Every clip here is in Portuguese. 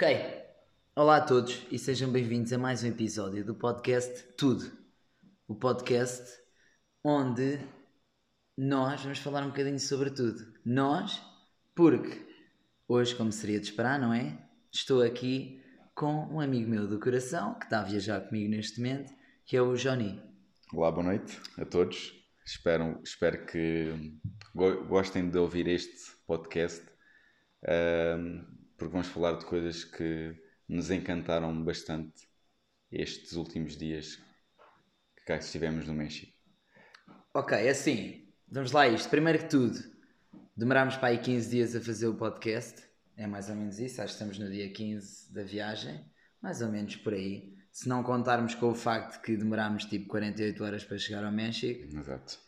Ok. Olá a todos e sejam bem-vindos a mais um episódio do podcast Tudo. O podcast onde nós vamos falar um bocadinho sobre tudo. Nós, porque hoje, como seria de esperar, não é? Estou aqui com um amigo meu do coração que está a viajar comigo neste momento, que é o Johnny. Olá, boa noite a todos. Espero, espero que go- gostem de ouvir este podcast, ahm, porque vamos falar de coisas que nos encantaram bastante estes últimos dias que cá estivemos no México. Ok, é assim, vamos lá a isto. Primeiro que tudo, demorámos para aí 15 dias a fazer o podcast. É mais ou menos isso, acho que estamos no dia 15 da viagem, mais ou menos por aí. Se não contarmos com o facto que demorámos tipo 48 horas para chegar ao México, Exato.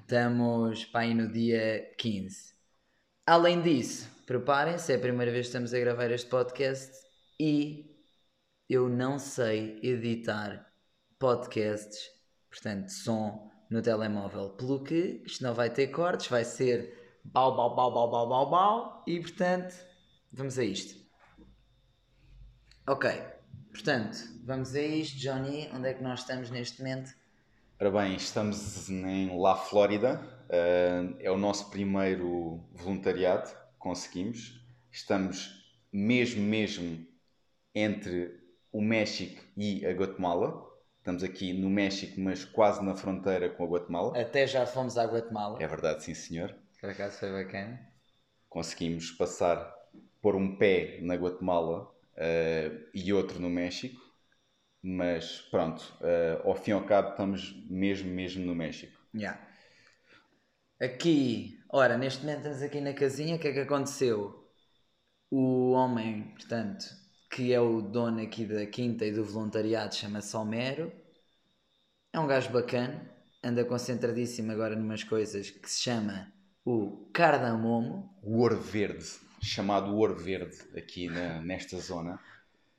estamos para aí no dia 15. Além disso, preparem-se, é a primeira vez que estamos a gravar este podcast e eu não sei editar podcasts, portanto, som no telemóvel, pelo que isto não vai ter cortes, vai ser bau, bau, bau, bau, bau, bau, bau, e portanto, vamos a isto. Ok, portanto, vamos a isto, Johnny, onde é que nós estamos neste momento? Ora bem, estamos em La Flórida, é o nosso primeiro voluntariado conseguimos. Estamos mesmo, mesmo entre o México e a Guatemala. Estamos aqui no México, mas quase na fronteira com a Guatemala. Até já fomos à Guatemala. É verdade, sim senhor. Por acaso foi bacana. Conseguimos passar, pôr um pé na Guatemala ah, e outro no México. Mas pronto, ah, ao fim e ao cabo estamos mesmo, mesmo no México. Yeah. Aqui, ora, neste momento estamos aqui na casinha, o que é que aconteceu? O homem, portanto, que é o dono aqui da quinta e do voluntariado, chama-se Homero. É um gajo bacana, anda concentradíssimo agora numas coisas que se chama o cardamomo. o ouro verde, chamado ouro verde aqui na- nesta zona.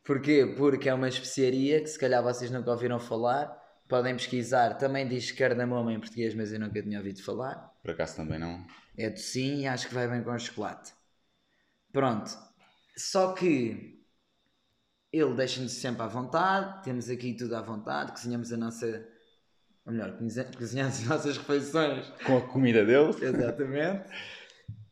Porquê? Porque é uma especiaria que se calhar vocês nunca ouviram falar. Podem pesquisar, também diz cardamomo em português, mas eu nunca tinha ouvido falar. Por acaso também não. É docinho e acho que vai bem com chocolate. Pronto. Só que ele deixa-nos sempre à vontade, temos aqui tudo à vontade, cozinhamos a nossa. Ou melhor, cozinha- cozinhamos as nossas refeições. Com a comida dele? Exatamente.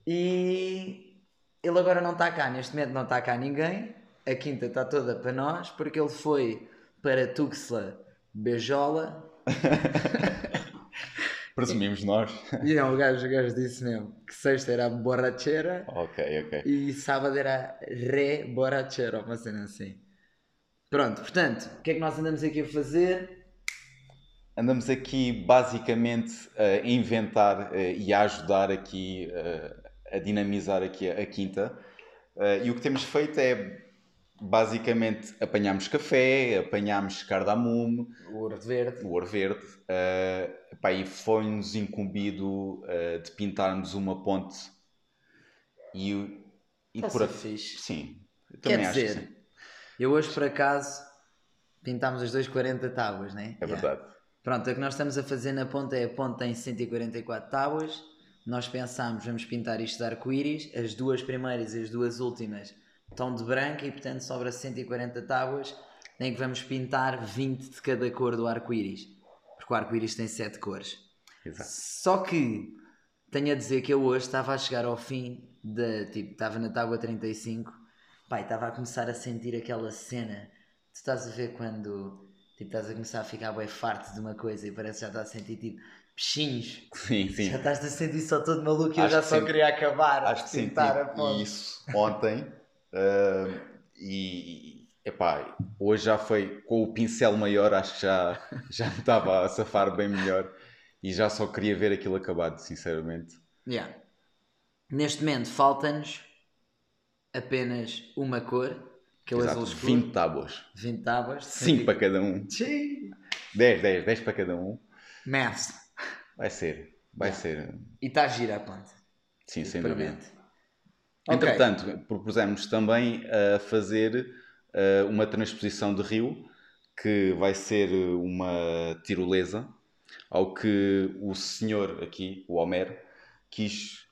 E ele agora não está cá, neste momento não está cá ninguém. A quinta está toda para nós, porque ele foi para Tuxtla Beijola. Presumimos nós. E não, o gajo, o gajo disse mesmo que sexta era borrachera ok, ok. e sábado era re borrachera, uma cena assim. Pronto, portanto, o que é que nós andamos aqui a fazer? Andamos aqui basicamente a inventar eh, e a ajudar aqui eh, a dinamizar aqui a, a quinta. Eh, e o que temos feito é basicamente apanhamos café, apanhamos cardamomo, O ouro verde. o ouro verde, eh, epá, e foi-nos incumbido eh, de pintarmos uma ponte e, o- e por a fixe. Sim, eu Quer também acho que dizer, sim. eu hoje por acaso pintámos as 240 tábuas, né? É Yeah. verdade. Pronto, o que nós estamos a fazer na ponta é a ponta tem 144 tábuas. Nós pensámos, vamos pintar isto de arco-íris. As duas primeiras e as duas últimas estão de branco e, portanto, sobra 140 tábuas em que vamos pintar 20 de cada cor do arco-íris. Porque o arco-íris tem 7 cores. Exato. Só que tenho a dizer que eu hoje estava a chegar ao fim da. Tipo, estava na tábua 35, pai, estava a começar a sentir aquela cena. Tu estás a ver quando tipo, estás a começar a ficar bem farto de uma coisa e parece que já estás a sentir tipo peixinhos. Sim, sim. Já estás a sentir só todo maluco e eu já só sim. queria acabar. Acho que pintar a ponte. isso ontem. Ah, e epá, hoje já foi com o pincel maior, acho que já, já me estava a safar bem melhor e já só queria ver aquilo acabado, sinceramente. Yeah. Neste momento falta-nos apenas uma cor, que é o Exato, azul escuro. 20 tábuas, 20 tábuas. 5 para cada um, Sim. 10, 10, 10 para cada um. Maths. Vai ser, vai Yeah. ser, E está gira a ponte. sim, sem dúvida. Entretanto, propusemos também a fazer eh, uma transposição de rio, que vai ser uma tirolesa, ao que o senhor aqui, o Homero, quis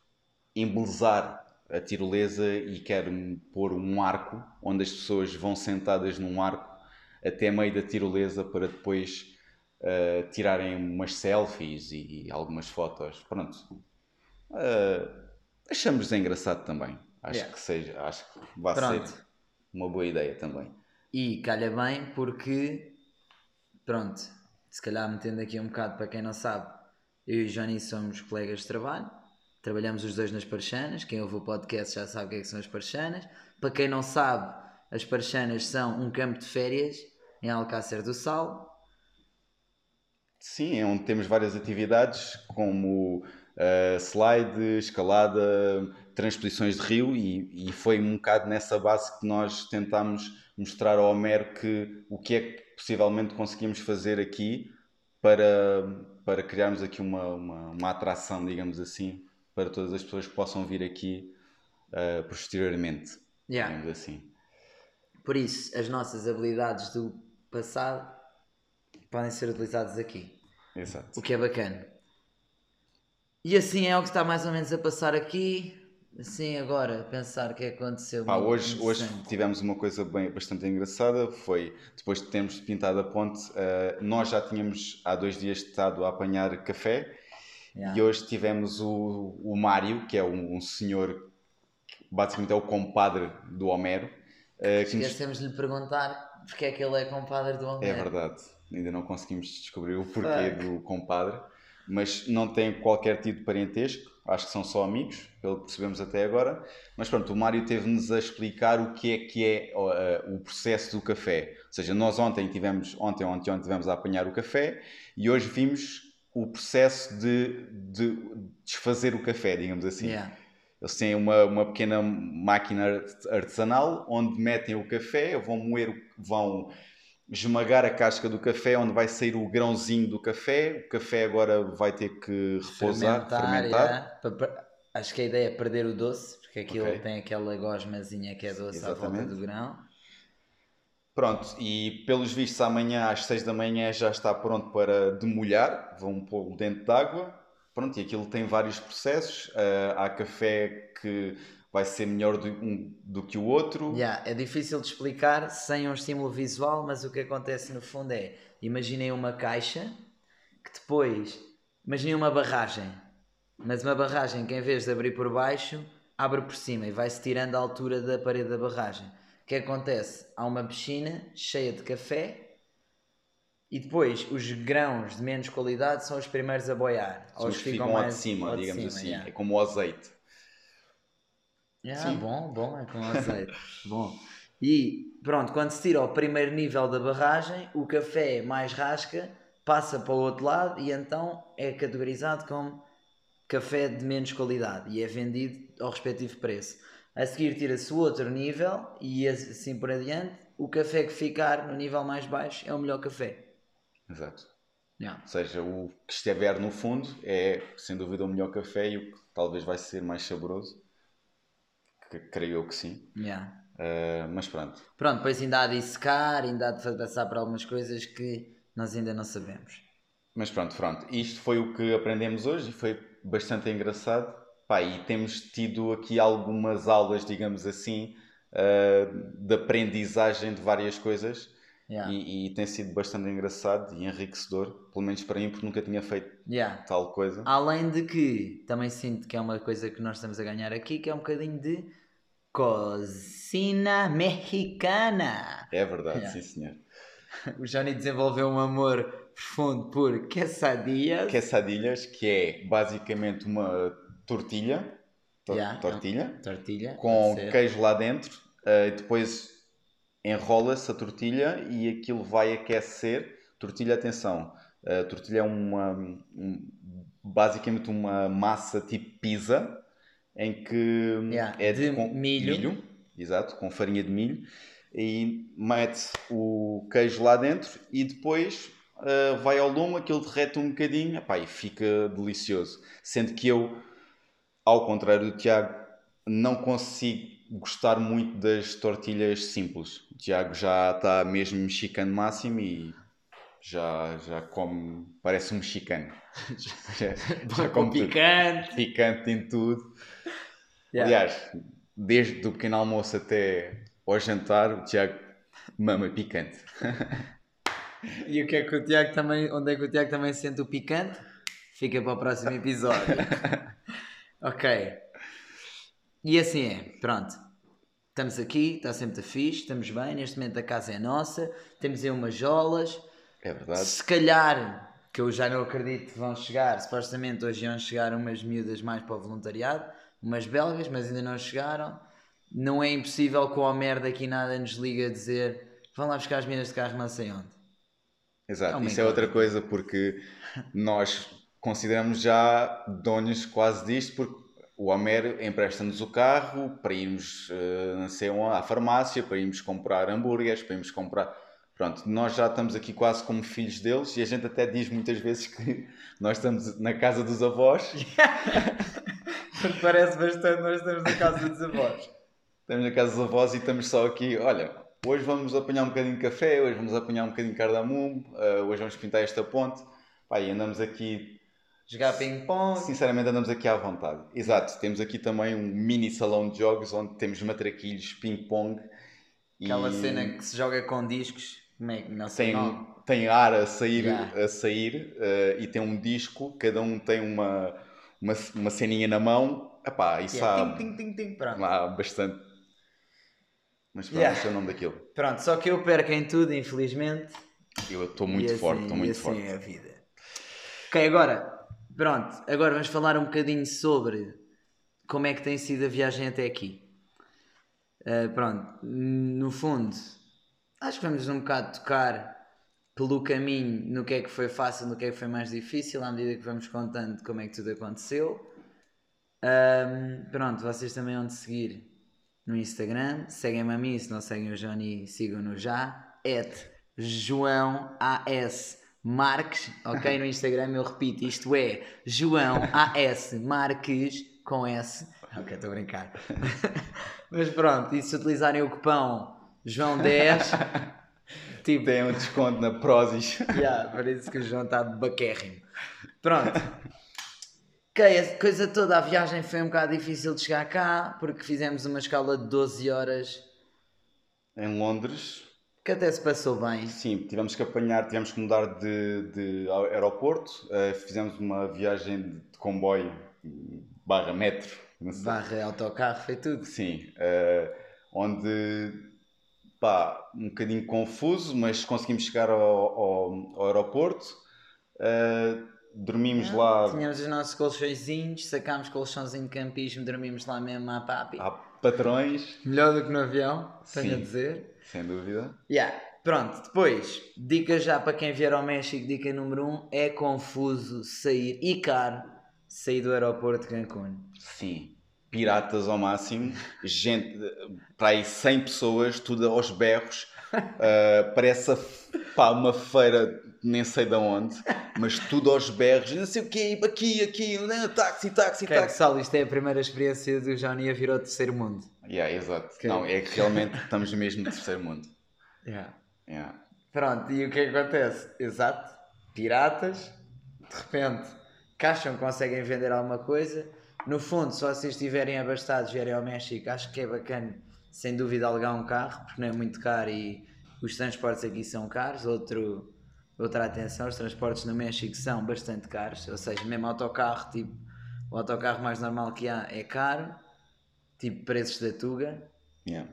embelezar a tirolesa e quero pôr um arco onde as pessoas vão sentadas num arco até meio da tirolesa para depois uh, tirarem umas selfies e, e algumas fotos. Pronto. Uh, achamos engraçado também. Acho yeah. que seja, acho que vai Pronto. ser uma boa ideia também. E calha bem porque, pronto, se calhar metendo aqui um bocado para quem não sabe, eu e o Johnny somos colegas de trabalho, trabalhamos os dois nas Parchanas, quem ouve o podcast já sabe o que, é que são as Parchanas. Para quem não sabe, as Parchanas são um campo de férias em Alcácer do Sal. Sim, é onde temos várias atividades como uh, slide, escalada, transposições de rio e, e, foi um bocado nessa base que nós tentámos mostrar ao Homero que o que é que possivelmente conseguimos fazer aqui para, para criarmos aqui uma, uma, uma atração, digamos assim, para todas as pessoas que possam vir aqui uh, posteriormente, yeah. digamos assim. Por isso, as nossas habilidades do passado podem ser utilizadas aqui. Exato. O que é bacana. E assim é o que está mais ou menos a passar aqui. Assim, agora, pensar o que é que aconteceu. Pá, hoje, hoje tivemos uma coisa bem, bastante engraçada. Foi depois de termos pintado a ponte, uh, nós já tínhamos há dois dias estado a apanhar café yeah. e hoje tivemos o, o Mário, que é um, um senhor que basicamente é o compadre do Homero. Uh, Esquecemos nos... de lhe perguntar porque é que ele é compadre do Homero. É verdade, ainda não conseguimos descobrir o porquê Fuck. do compadre, mas não tem qualquer tipo de parentesco, acho que são só amigos, pelo que percebemos até agora. Mas pronto, o Mário teve-nos a explicar o que é que é uh, o processo do café. Ou seja, nós ontem tivemos, ontem, ontem, ontem tivemos a apanhar o café e hoje vimos o processo de, de desfazer o café, digamos assim. Yeah. Eles têm uma, uma pequena máquina artesanal onde metem o café, vão moer, vão esmagar a casca do café, onde vai sair o grãozinho do café. O café agora vai ter que repousar, fermentar. fermentar. Acho que a ideia é perder o doce, porque aquilo okay. tem aquela gosmazinha que é doce Exatamente. à volta do grão. Pronto, e pelos vistos amanhã às 6 da manhã já está pronto para demolhar, vão pô-lo dentro d'água. Pronto, e aquilo tem vários processos. Uh, há café que vai ser melhor do, um, do que o outro. Yeah, é difícil de explicar sem um estímulo visual, mas o que acontece no fundo é: imaginem uma caixa que depois, imaginem uma barragem, mas uma barragem que em vez de abrir por baixo, abre por cima e vai-se tirando a altura da parede da barragem. O que acontece? Há uma piscina cheia de café. E depois os grãos de menos qualidade são os primeiros a boiar. São os que ficam, ficam mais de cima, digamos de cima, assim. Yeah. É como o azeite. Yeah, Sim. bom, bom, é com azeite. bom. E pronto, quando se tira ao primeiro nível da barragem, o café mais rasca passa para o outro lado e então é categorizado como café de menos qualidade e é vendido ao respectivo preço. A seguir tira-se o outro nível e assim por adiante. O café que ficar no nível mais baixo é o melhor café. Exato. Yeah. Ou seja, o que estiver no fundo é sem dúvida o melhor café e o que talvez vai ser mais saboroso que creio eu que sim. Yeah. Uh, mas pronto. Pronto, depois ainda há de secar, ainda há de passar por algumas coisas que nós ainda não sabemos. Mas pronto, pronto. Isto foi o que aprendemos hoje e foi bastante engraçado. Pá, e temos tido aqui algumas aulas, digamos assim, uh, de aprendizagem de várias coisas. Yeah. E, e, tem sido bastante engraçado e enriquecedor, pelo menos para mim, porque nunca tinha feito yeah. tal coisa. Além de que também sinto que é uma coisa que nós estamos a ganhar aqui, que é um bocadinho de cocina mexicana. É verdade, yeah. sim senhor. O Johnny desenvolveu um amor profundo por quesadillas. Quesadillas, que é basicamente uma tortilha, tor tortilha, tortilha com queijo lá dentro, uh, depois enrola-se a tortilha e aquilo vai aquecer. Tortilha, atenção, a tortilha é uma, um, basicamente uma massa tipo pizza em que yeah, é de, com milho. milho, exato, com farinha de milho e mete o queijo lá dentro e depois uh, vai ao lume, aquilo derrete um bocadinho epá, e fica delicioso. Sendo que eu, ao contrário do Tiago, não consigo gostar muito das tortilhas simples. O Tiago já está mesmo mexicano máximo e já, já come, parece um mexicano. já, já come picante. Tudo. Picante em tudo. Yeah. Aliás, desde o pequeno almoço até ao jantar, o Tiago mama picante. E o que é que o Tiago também. Onde é que o Tiago também sente o picante? Fica para o próximo episódio. ok. E assim é, pronto. Estamos aqui, está sempre fixe, estamos bem. Neste momento a casa é nossa, temos aí umas jolas. É verdade. Se calhar, que eu já não acredito que vão chegar, supostamente hoje iam chegar umas miúdas mais para o voluntariado, umas belgas, mas ainda não chegaram. Não é impossível que o Homer daqui nada nos liga a dizer vão lá buscar as minas de carro não sei onde. Exato, É isso é outra coisa porque nós consideramos já donos quase disto porque o Homero empresta-nos o carro para irmos eh, sei onde, à farmácia, para irmos comprar hambúrgueres, para irmos comprar. Pronto, nós já estamos aqui quase como filhos deles e a gente até diz muitas vezes que nós estamos na casa dos avós, Parece bastante, nós estamos na casa dos avós. estamos na casa dos avós e estamos só aqui, olha, hoje vamos apanhar um bocadinho de café, hoje vamos apanhar um bocadinho de cardamomo, eh, hoje vamos pintar esta ponte. Pá, e andamos aqui Jogar ping-pong. Sinceramente andamos aqui à vontade. Exato, temos aqui também um mini salão de jogos onde temos matraquilhos, ping-pong. e Aquela cena que se joga com discos. Como é que não sei tem, nome. tem ar a sair, Yeah. a sair eh, e tem um disco, cada um tem uma, uma, uma ceninha na mão. Epá, isso Yeah, há, ting, ting, ting, pronto. há bastante. Mas pronto, Yeah. esse é o nome daquilo. Pronto, só que eu perco em tudo, infelizmente. Eu estou muito E assim- forte, estou e muito assim forte. é a vida. Ok, agora, pronto, agora vamos falar um bocadinho sobre como é que tem sido a viagem até aqui. Ah, pronto, no fundo, acho que vamos um bocado tocar pelo caminho no que é que foi fácil, no que é que foi mais difícil, à medida que vamos contando como é que tudo aconteceu. Ahm, pronto, vocês também vão seguir no Instagram. Seguem-me a mim, se não seguem o Johnny, sigam-no já. João AS Marques, ok? No Instagram eu repito, isto é João AS Marques com S. Ok, estou a brincar. Mas pronto, e se utilizarem o cupão João10, tipo, Tem um desconto na Prozis. Yeah, parece que o João está baquérrimo. Pronto. Ok, a coisa toda, a viagem foi um bocado difícil de chegar cá, porque fizemos uma escala de 12 horas, em Londres, que até se passou bem. Sim, tivemos que apanhar, tivemos que mudar de, de aeroporto, eh, fizemos uma viagem de comboio barra metro. Barra autocarro, foi tudo. Sim, eh, onde, pá, um bocadinho confuso, mas conseguimos chegar ao, ao- ao aeroporto, eh, dormimos lá Tínhamos os nossos colchõezinhos, sacámos colchãozinho de campismo, dormimos lá mesmo à papi. a patrões, Melhor do que no avião, tenho a Sim. dizer. Sem dúvida. Yeah. Pronto, depois, dica já para quem vier ao México, dica número 1, um, é confuso sair e caro sair do aeroporto de Cancún. Sim, piratas ao máximo, gente, para aí 100 pessoas, tudo aos berros, uh, parece a- pá, uma feira, nem sei de onde, mas tudo aos berros, não sei o quê, aqui, aqui, né, táxi, táxi, táxi. pessoal, isto é a primeira experiência do Johnny a vir ao terceiro mundo. Yeah, exato. Ok. Não, é que realmente estamos mesmo no terceiro mundo. Yeah. Pronto, e o que é que acontece? Exato, piratas, de repente, que acham que conseguem vender alguma coisa. No fundo, se vocês estiverem abastados, vierem ao México, acho que é bacana, sem dúvida, alugar um carro, porque não é muito caro e os transportes aqui são caros. Outro, outra atenção, os transportes no México são bastante caros, ou seja, mesmo autocarro, tipo, o autocarro mais normal que há é caro, tipo preços da Tuga. Yeah.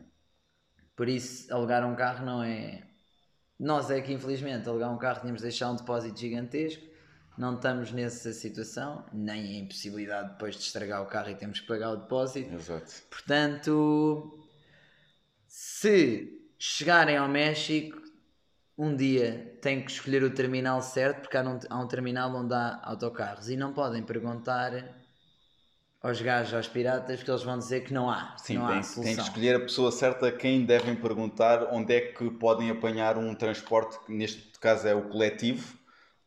Por isso, alugar um carro não é. Nós é que, infelizmente, alugar um carro tínhamos de deixar um depósito gigantesco. Não estamos nessa situação, nem a impossibilidade depois de estragar o carro e temos que pagar o depósito. Exato. Portanto, se chegarem ao México, um dia têm que escolher o terminal certo, porque há um, há um terminal onde há autocarros e não podem perguntar aos gajos, aos piratas, porque eles vão dizer que não há. Sim, não há tem, solução. tem que escolher a pessoa certa a quem devem perguntar onde é que podem apanhar um transporte, que neste caso é o coletivo,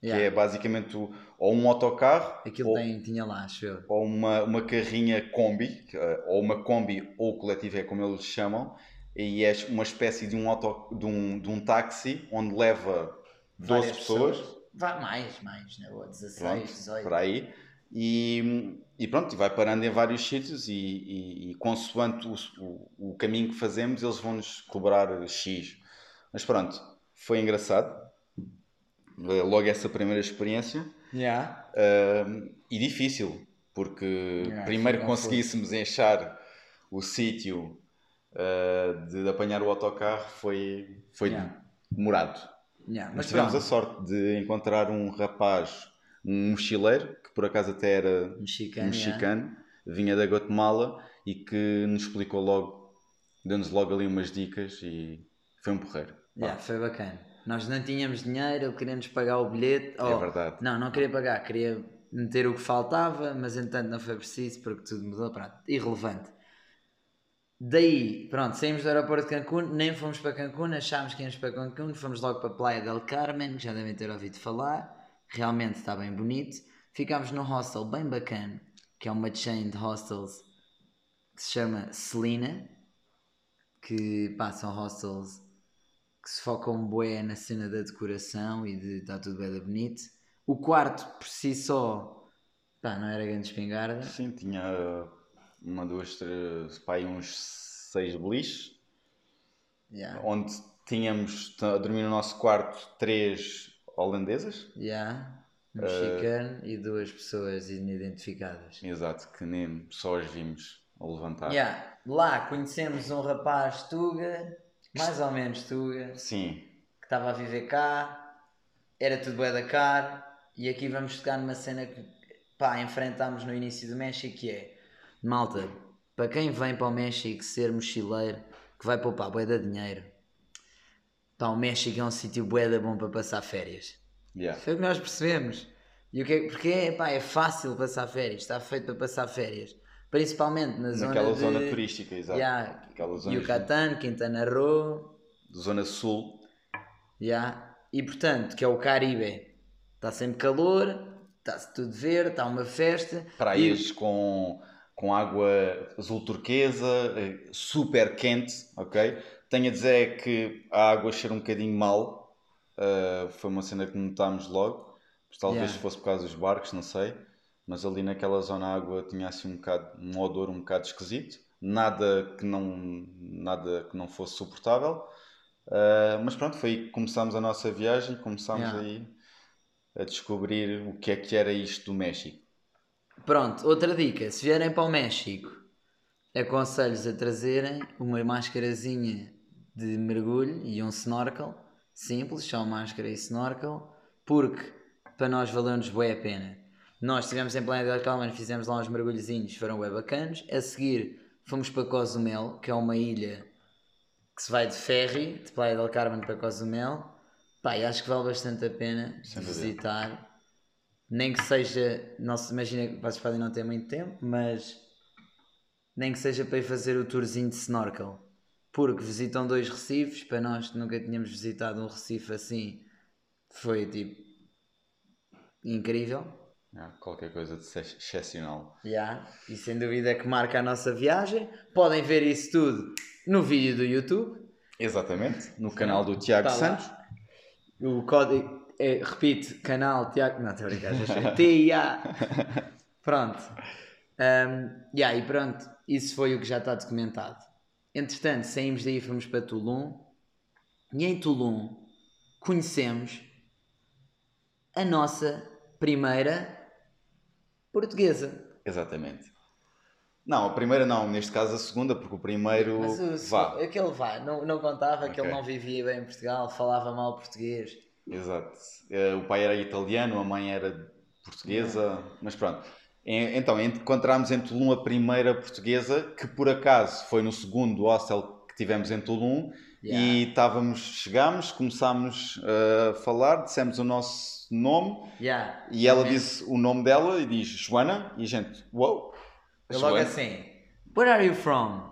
Yeah. que é basicamente o- ou um autocarro Aquilo ou, tem, tinha lá, acho eu. ou uma, uma carrinha combi, que, eh, ou uma combi ou coletivo é como eles chamam, e é uma espécie de um, auto, de um, de um táxi onde leva 12 Várias pessoas, Vá mais, mais, boa, 16, pronto, 18. por aí, E, e pronto, vai parando em vários sítios e, e, e consoante o, o, o, caminho que fazemos, eles vão-nos cobrar X. Mas pronto, foi engraçado. Logo essa primeira experiência. Yeah. Uh, e difícil, porque yeah, primeiro conseguíssemos enchar o sítio uh, de, apanhar o autocarro foi, foi yeah. demorado. Yeah, mas, mas tivemos pronto. a sorte de encontrar um rapaz, um mochileiro, que por acaso até era mexicano, mexicano vinha da Guatemala e que nos explicou logo, deu-nos logo ali umas dicas e foi um porreiro. Yeah, foi bacana. Nós não tínhamos dinheiro, ele queria-nos pagar o bilhete. Oh, é verdade. Não, não queria pagar, queria meter o que faltava, mas entanto não foi preciso porque tudo mudou. Pronto, irrelevante. Daí, pronto, saímos do aeroporto de Cancún, nem fomos para Cancún, achámos que íamos para Cancún, fomos logo para a Playa del Carmen, que já devem ter ouvido falar, realmente está bem bonito. Ficámos num hostel bem bacana, que é uma chain de hostels que se chama Selina, que passam hostels que se focam bué na cena da decoração e de estar tudo bem bonito. O quarto, por si só, pá, não era grande espingarda. Sim, tinha uma, duas, três, pá, uns seis beliches. Yeah. Onde tínhamos a dormir no nosso quarto três holandesas. Yeah. Um mexicano uh, e duas pessoas inidentificadas. Exato, que nem só as vimos a levantar. Yeah. Lá conhecemos um rapaz Tuga, mais ou menos Tuga. Sim. Que estava a viver cá, era tudo bué da caro, e aqui vamos tocar numa cena que pá, enfrentámos no início do México que é Malta, para quem vem para o México ser mochileiro, que vai poupar de dinheiro, pá, o México é um sítio bué da bom para passar férias. Yeah. Foi o que nós percebemos. E o que é, porque é, pá, é fácil passar férias, está feito para passar férias. Principalmente na zona Naquela zona turística, exato. Yeah, Yucatán, Quintana Roo. Zona sul. Yeah. E portanto, que é o Caribe. Está sempre calor, está-se tudo verde, está uma festa. Praias e... com com água azul turquesa, eh, super quente, ok? Tenho a dizer que a água cheira um bocadinho mal, uh, foi uma cena que notámos logo, talvez yeah. fosse por causa dos barcos, não sei, mas ali naquela zona a água tinha assim um, bocado, um odor um bocado esquisito, nada que não, nada que não fosse suportável, uh, mas pronto, foi aí que começámos a nossa viagem, começámos yeah. aí a descobrir o que é que era isto do México. Pronto, outra dica: se vierem para o México, aconselho-vos a trazerem uma máscarazinha de mergulho e um snorkel, simples, só máscara e snorkel, porque para nós valeu-nos bem a pena. Nós estivemos em Playa del Carmen, fizemos lá uns mergulhozinhos, foram bem bacanos. A seguir fomos para Cozumel, que é uma ilha que se vai de ferry, de Playa del Carmen para Cozumel. Pá, acho que vale bastante a pena visitar nem que seja, não se imagina que vocês podem não ter muito tempo, mas nem que seja para ir fazer o tourzinho de snorkel. Porque visitam dois recifes, para nós que nunca tínhamos visitado um recife assim, foi tipo incrível. Ah, qualquer coisa de excepcional. Yeah, e sem dúvida que marca a nossa viagem. Podem ver isso tudo no vídeo do YouTube. Exatamente, no canal do Tiago tá Santos. O código, é, repite, canal Tiago. Não, estou a brincar, já TIA. Pronto. Um, yeah, e pronto, isso foi o que já está documentado. Entretanto, saímos daí e fomos para Tulum. E em Tulum conhecemos a nossa primeira portuguesa. Exatamente. Não, a primeira não, neste caso a segunda, porque o primeiro. Mas o, vá. aquele vá, não, não contava okay. que ele não vivia bem em Portugal, falava mal português. Exato. Eh, o pai era italiano, a mãe era portuguesa, mas pronto. Então, encontramos em Tulum a primeira portuguesa, que por acaso foi no segundo hostel que tivemos em Tulum, yeah. e estávamos, chegámos, começámos a falar, dissemos o nosso nome, yeah. e ela disse o nome dela e diz Joana, e a gente, uou! Wow, logo assim, where are you from?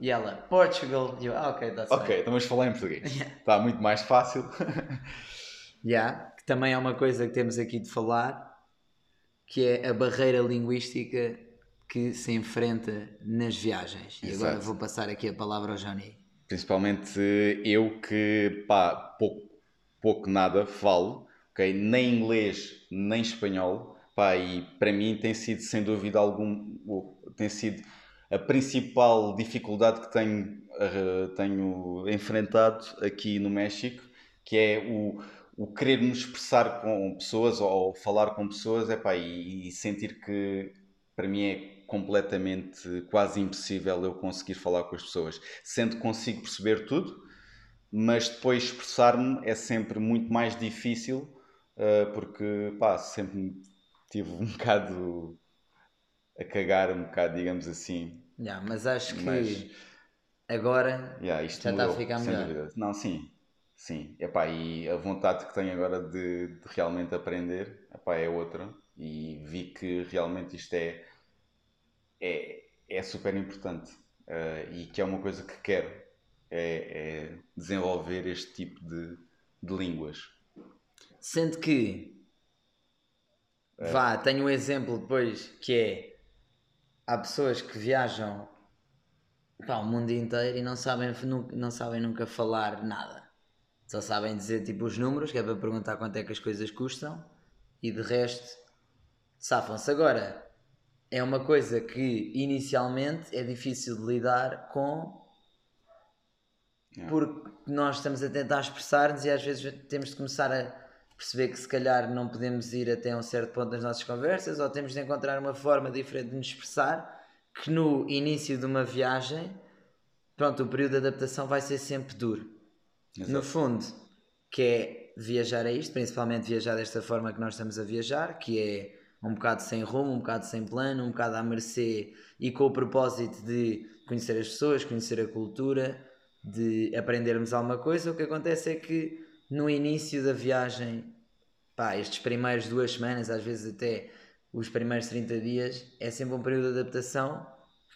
E ela, Portugal. E eu, ah, ok, está Ok, então vamos falar em português. Está muito mais fácil. Yeah, que também é uma coisa que temos aqui de falar, que é a barreira linguística que se enfrenta nas viagens. E Exato. agora vou passar aqui a palavra ao Johnny. Principalmente eu que pá, pouco, pouco nada falo, okay? nem inglês nem espanhol, Pá, e para mim tem sido, sem dúvida algum, tem sido a principal dificuldade que tenho, uh, tenho enfrentado aqui no México, que é o, o querer me expressar com pessoas ou falar com pessoas epá, e, e sentir que para mim é completamente quase impossível eu conseguir falar com as pessoas. Sendo que consigo perceber tudo, mas depois expressar-me é sempre muito mais difícil uh, porque pá, sempre tive um bocado a cagar um bocado, digamos assim. Yeah, mas acho que mas, agora yeah, já mudou, está a ficar melhor. Dúvida. Não, sim, sim. Epá, e a vontade que tenho agora de, de realmente aprender epá, é outra. E vi que realmente isto é, é, é super importante uh, e que é uma coisa que quero. É, é desenvolver este tipo de, de línguas. Sendo que é. Vá, tenho um exemplo depois que é há pessoas que viajam para o mundo inteiro e não sabem, não sabem nunca falar nada. Só sabem dizer tipo os números, que é para perguntar quanto é que as coisas custam, e de resto safam-se. Agora, é uma coisa que inicialmente é difícil de lidar com porque nós estamos a tentar expressar-nos e às vezes temos de começar a perceber que se calhar não podemos ir até um certo ponto nas nossas conversas ou temos de encontrar uma forma diferente de nos expressar que no início de uma viagem pronto, o período de adaptação vai ser sempre duro Exato. no fundo que é viajar a isto, principalmente viajar desta forma que nós estamos a viajar, que é um bocado sem rumo, um bocado sem plano, um bocado à mercê e com o propósito de conhecer as pessoas, conhecer a cultura, de aprendermos alguma coisa, o que acontece é que no início da viagem, pá, estes primeiros duas semanas, às vezes até os primeiros 30 dias, é sempre um período de adaptação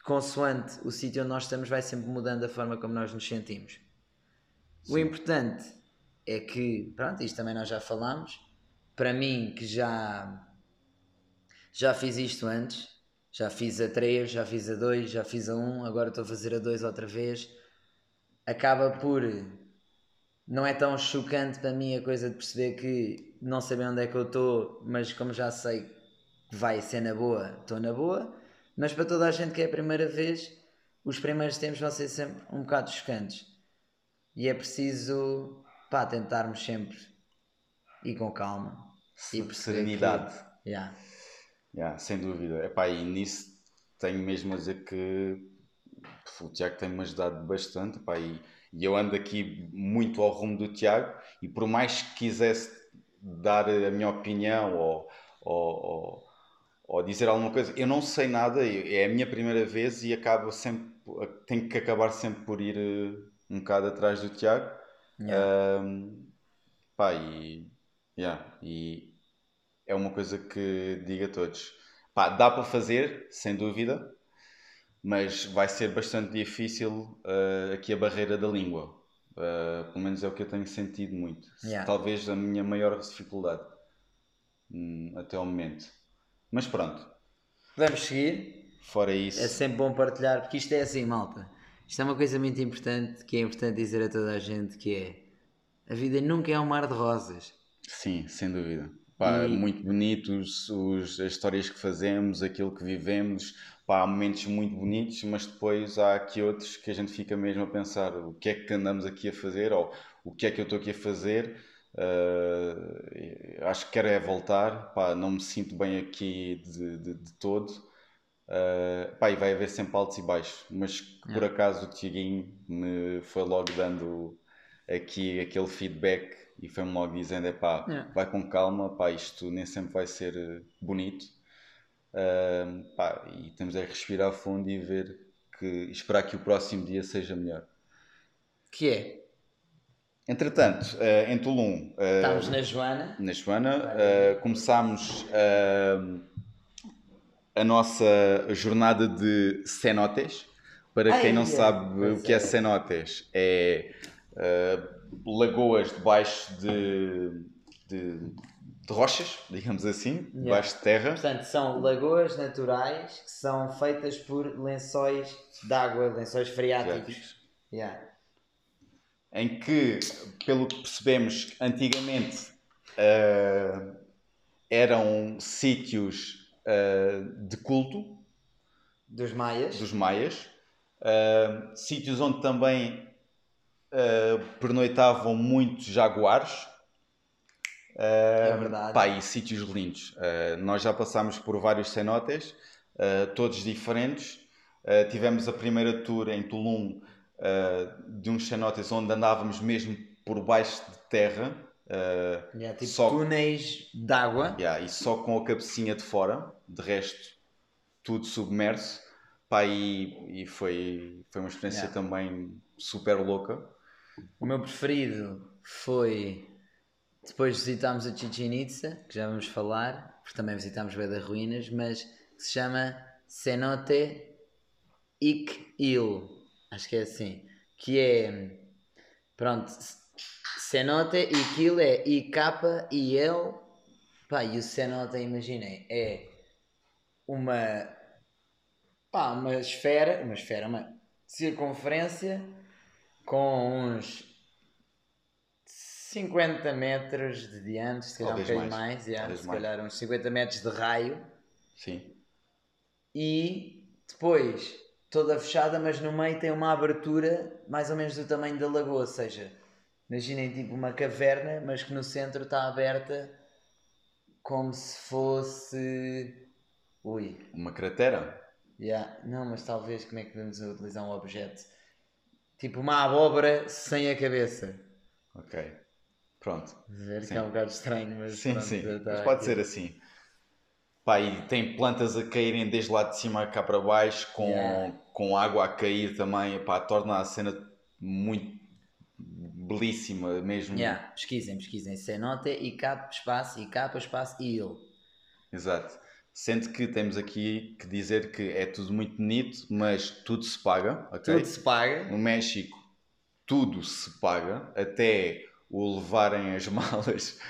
consoante o sítio onde nós estamos, vai sempre mudando a forma como nós nos sentimos. Sim. O importante é que, pronto, isto também nós já falámos, para mim que já, já fiz isto antes, já fiz a 3, já fiz a 2, já fiz a 1, agora estou a fazer a 2 outra vez, acaba por não é tão chocante para mim a coisa de perceber que não saber onde é que eu estou, mas como já sei que vai ser na boa, estou na boa. Mas para toda a gente que é a primeira vez, os primeiros tempos vão ser sempre um bocado chocantes. E é preciso pá, tentarmos sempre ir com calma e serenidade. Que... Yeah. Yeah, sem dúvida. Epá, e nisso tenho mesmo a dizer que o Tiago tem-me ajudado bastante. Epá, e e eu ando aqui muito ao rumo do Tiago, e por mais que quisesse dar a minha opinião ou, ou, ou, ou dizer alguma coisa, eu não sei nada, é a minha primeira vez e acabo sempre, tenho que acabar sempre por ir eh, um bocado atrás do Tiago. Yeah. Um, pá, e, yeah, e é uma coisa que digo a todos. Pá, dá para fazer, sem dúvida, mas vai ser bastante difícil uh, aqui a barreira da língua. Uh, pelo menos é o que eu tenho sentido muito. Yeah. Talvez a minha maior dificuldade um, até ao momento. Mas pronto. Vamos seguir. Fora isso. É sempre bom partilhar, porque isto é assim, malta. Isto é uma coisa muito importante que é importante dizer a toda a gente que é a vida nunca é um mar de rosas. Sim, sem dúvida. Pá, e... Muito bonitos os, as histórias que fazemos, aquilo que vivemos, pá, há momentos muito bonitos, mas depois há aqui outros que a gente fica mesmo a pensar o que é que andamos aqui a fazer ou o que é que eu estou aqui a fazer. Uh, acho que quero é voltar, pá, não me sinto bem aqui de, de, de todo. Uh, pá, e vai haver sempre altos e baixos, mas por acaso o Tiaguinho me foi logo dando aqui aquele feedback e foi-me logo dizendo: é pá, vai com calma, pá, isto nem sempre vai ser eh, bonito Uh, pá, e temos a respirar fundo e ver que esperar que o próximo dia seja melhor. Que é? Entretanto, uh, em Tulum. Estamos na Joana. Na Joana. começámos a nossa jornada de cenotes. Para Ai, quem não é. sabe o que é, é cenotes, é lagoas debaixo de, de de rochas, digamos assim, yeah. debaixo de terra. Portanto, são lagoas naturais que são feitas por lençóis de água, lençóis freáticos. Yeah. Em que, pelo que percebemos, antigamente uh, eram sítios uh, de culto dos maias, dos maias uh, sítios onde também uh, pernoitavam muitos jaguares. é verdade. Pá, e sítios lindos. nós já passámos por vários cenotes, todos diferentes. tivemos a primeira tour em Tulum de uns cenotes onde andávamos mesmo por baixo de terra. Uh, yeah, tipo só, túneis de água. Yeah, e só com a cabecinha de fora, de resto, tudo submerso. Pá, e, e foi, foi uma experiência yeah. também super louca. O meu preferido foi depois visitámos a Chichen Itza, que já vamos falar, porque também visitámos bem das ruínas, mas que se chama Cenote Ik Il, acho que é assim, que é pronto, Cenote e Kill é I K e L. Pá, e o Cenote, imaginem, é uma. Pá, uma esfera. Uma esfera, uma circunferência com uns 50 metros de diâmetro, se calhar um bocadinho mais, mais yeah, se mais. calhar uns 50 metros de raio. Sim. E depois toda fechada, mas no meio tem uma abertura mais ou menos do tamanho da lagoa, ou seja, Imaginem tipo uma caverna, mas que no centro está aberta como se fosse. Ui. Uma cratera? Yeah. Não, mas talvez como é que podemos utilizar um objeto? Tipo uma abóbora sem a cabeça. Ok. Pronto. Ver sim. que é um bocado estranho, mas. Sim, pronto, sim. Tá mas pode aqui. ser assim. Pá, e tem plantas a caírem desde lá de cima cá para baixo, com, yeah. com água a cair também. Pá, torna a cena muito belíssima mesmo. Yeah, pesquisem, pesquisem. Cenote e capa espaço e capa espaço e il. Exato. Sendo que temos aqui que dizer que é tudo muito bonito, mas tudo se paga. Okay? Tudo se paga. No México, tudo se paga, até o levarem as malas,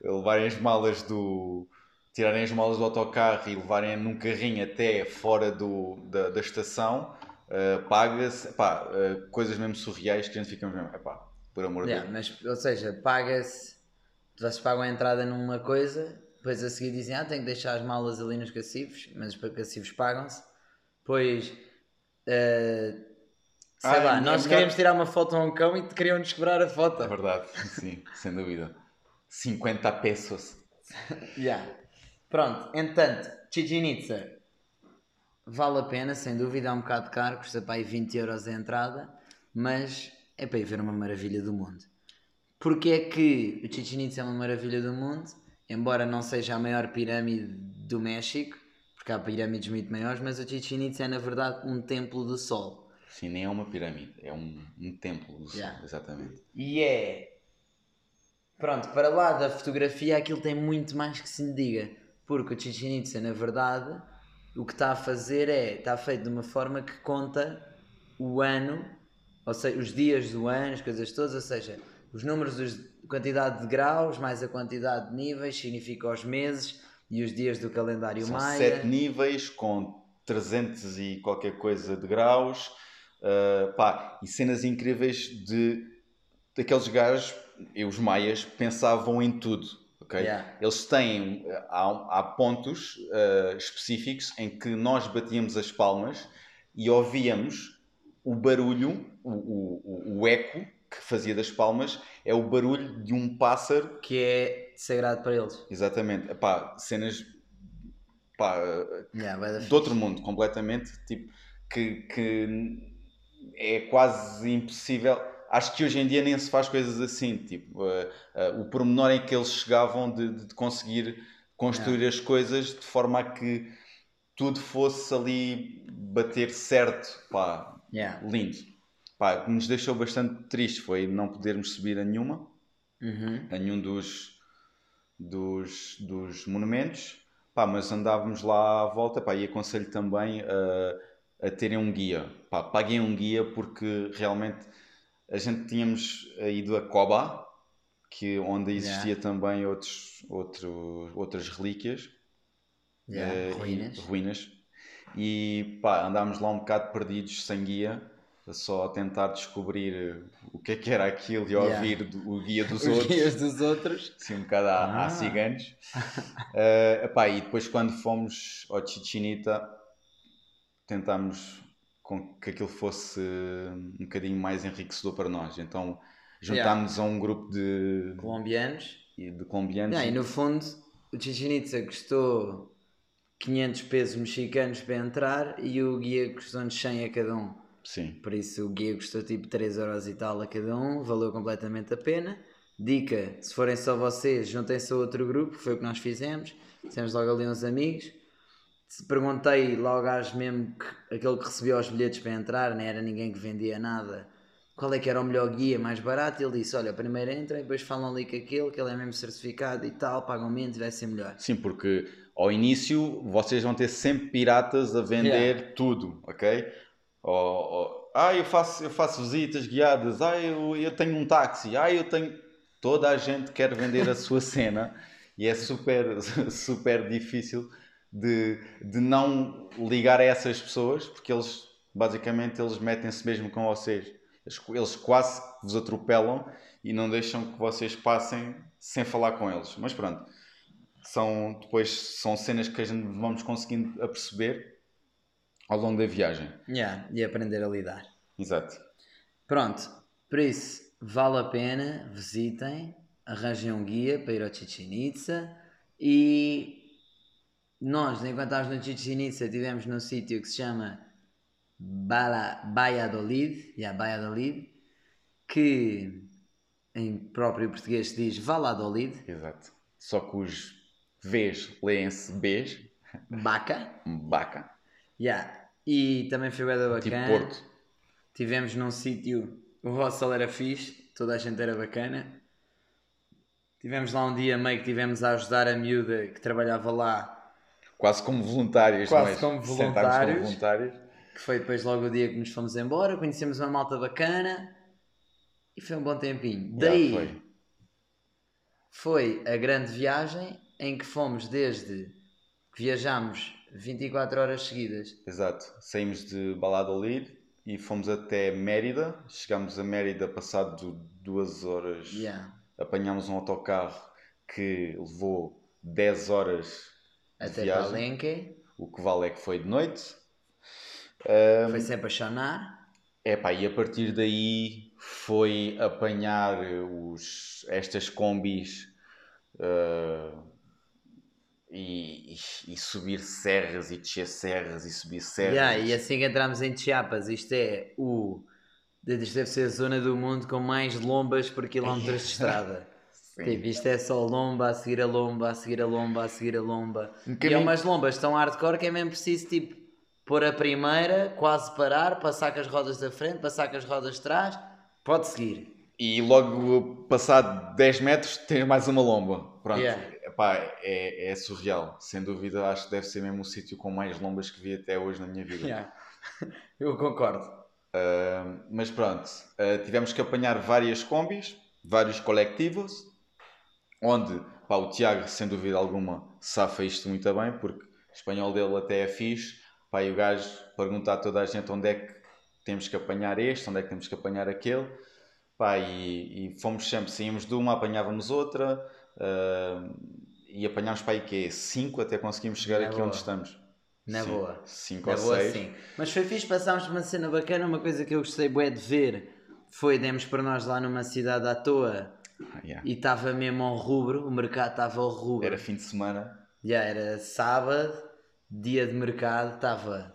levarem as malas do. tirarem as malas do autocarro e levarem num carrinho até fora do, da, da estação, uh, paga-se. Uh, coisas mesmo surreais que a gente fica mesmo. Epá, por amor yeah, de Deus. Mas, ou seja, paga-se, vocês pagam a entrada numa coisa, depois a seguir dizem, ah, tem que deixar as malas ali nos cacifos, mas os cacifos pagam-se. Depois, uh, sei ah, lá, nós queríamos tirar uma foto a um cão e queriam-nos quebrar a foto. É verdade, sim, sem dúvida. 50 pesos. yeah. Pronto, entanto, Chichen Itza vale a pena, sem dúvida, é um bocado caro, custa para aí 20 euros a entrada, mas é para ir ver uma maravilha do mundo. Porque é que o Chichen Itza é uma maravilha do mundo, embora não seja a maior pirâmide do México, porque há pirâmides muito maiores, mas o Chichen Itza é na verdade um templo do sol. Sim, nem é uma pirâmide, é um, um templo do yeah. sol, exatamente. E é. Pronto, para lá da fotografia aquilo tem muito mais que se lhe diga, porque o Chichen Itza na verdade o que está a fazer é, está feito de uma forma que conta o ano ou seja, os dias do ano, as coisas todas, ou seja, os números, a quantidade de graus mais a quantidade de níveis significa os meses e os dias do calendário São maia. sete níveis com 300 e qualquer coisa de graus, uh, pá, e cenas incríveis de daqueles gajos, e os maias pensavam em tudo. Okay? Yeah. Eles têm, há, há pontos uh, específicos em que nós batíamos as palmas e ouvíamos o barulho, o, o, o eco que fazia das palmas é o barulho de um pássaro que é sagrado para eles. Exatamente. Epá, cenas pá, yeah, de outro mundo, completamente. Tipo, que, que é quase impossível. Acho que hoje em dia nem se faz coisas assim. Tipo, uh, uh, o pormenor em que eles chegavam de, de conseguir construir yeah. as coisas de forma a que tudo fosse ali bater certo. Pá, Yeah. Lindo. Pá, que nos deixou bastante triste foi não podermos subir a nenhuma, uhum. a nenhum dos, dos, dos monumentos. Pá, mas andávamos lá à volta pá, e aconselho também a, a terem um guia. Pá, paguem um guia porque realmente a gente tínhamos ido a Coba, que, onde existia yeah. também outros, outro, outras relíquias. Yeah. Uh, ruínas. ruínas e pá, andámos lá um bocado perdidos, sem guia. só a tentar descobrir o que é que era aquilo e a Yeah. ouvir do- o guia dos Os outros. guias dos outros. assim um bocado a, Ah. a ciganos. Eh, epá, e depois quando fomos ao Chichinita tentámos com que aquilo fosse um bocadinho mais enriquecedor para nós. Então juntámos a um grupo de, Colombianos. de colombianos. Yeah, e no fundo, o Chichen Itza custou 500 pesos mexicanos para entrar e o guia custou-nos 100 a cada um. Sim, Por isso o guia custou tipo 3 euros e tal a cada um, valeu completamente a pena. Dica, se forem só vocês, juntem-se a outro grupo, foi o que nós fizemos. Fizemos logo ali uns amigos. Se perguntei ao gajo mesmo, que, aquele que recebia os bilhetes para entrar, não era ninguém que vendia nada, qual é que era o melhor guia mais barato, ele disse, olha, primeiro entra e depois falam ali com aquele, que ele é mesmo certificado e tal, pagam menos e vai ser melhor. sim, porque ao início vocês vão ter sempre piratas a vender Yeah. tudo, ok? Ou- ou, ah, eu faço, eu faço visitas guiadas, ah, eu, eu tenho um táxi, ah, eu tenho. Toda a gente quer vender a sua cena e é super, super difícil de, de não ligar a essas pessoas porque eles basicamente eles metem-se mesmo com vocês. Eles, eles quase vos atropelam e não deixam que vocês passem sem falar com eles. Mas pronto, são, depois são cenas que a gente vamos conseguindo a perceber ao longo da viagem. Yeah, e aprender a lidar. Exato. Pronto, por isso, vale a pena, visitem, arranjem um guia para ir ao Chichen Itza e nós, enquanto estávamos no Chichen Itza, estivemos num sítio que se chama Bala, Valladolid, yeah, Valladolid, que em próprio português se diz Valladolid, Exato. Só que os Vs leem-se Bs, Baca, baca, yeah. e também foi bem da tipo bacana. Porto. Tivemos num sítio, o hostel era fixe, toda a gente era bacana. Tivemos lá um dia meio que tivemos a ajudar a miúda que trabalhava lá, Quase como voluntários, Quase mas como voluntários. como voluntários. que foi depois logo o dia que nos fomos embora, conhecemos uma malta bacana e foi um bom tempinho. Daí foi. foi a grande viagem em que fomos desde que viajámos 24 horas seguidas. Exato. Saímos de Valladolid e fomos até Mérida. Chegámos a Mérida passado duas horas. Yeah. Apanhámos um autocarro que levou 10 horas Até viagem. Palenque, O que vale é que foi de noite. foi sempre a chonar. Epá, e a partir daí foi apanhar os, estas combis eh, e, e- e subir serras e descer serras e subir serras. Yeah, e assim que entramos em Chiapas, isto é o. Isto deve ser a zona do mundo com mais lombas por quilómetros de estrada. Tipo, isto é só lomba, a seguir a lomba, a seguir a lomba, a seguir a lomba. Um E é bocadinho- umas lombas tão hardcore que é mesmo preciso, tipo, pôr a primeira, quase parar, passar com as rodas da frente, passar com as rodas de trás, pode seguir. E logo passado 10 metros tens mais uma lomba. Pronto, Yeah. Epá, é, é surreal. Sem dúvida, acho que deve ser mesmo o sítio com mais lombas que vi até hoje na minha vida. Yeah. Eu concordo. Uh, mas pronto, uh, tivemos que apanhar várias combis, vários colectivos, onde pá, o Tiago, sem dúvida alguma, safa isto muito bem, porque o espanhol dele até é fixe. Pá, e o gajo pergunta a toda a gente onde é que temos que apanhar este, onde é que temos que apanhar aquele. Pá, e, e fomos sempre, saímos de uma, apanhávamos outra, uh, e apanhámos para aí que é 5 até conseguimos chegar Na aqui boa. onde estamos. Na boa. 5 Na ou boa, 6. sim. Mas foi fixe, passámos uma cena bacana. Uma coisa que eu gostei bué de ver foi, demos para nós lá numa cidade à toa e estava mesmo ao rubro, o mercado estava ao rubro. Era fim de semana. Já era sábado, dia de mercado, estava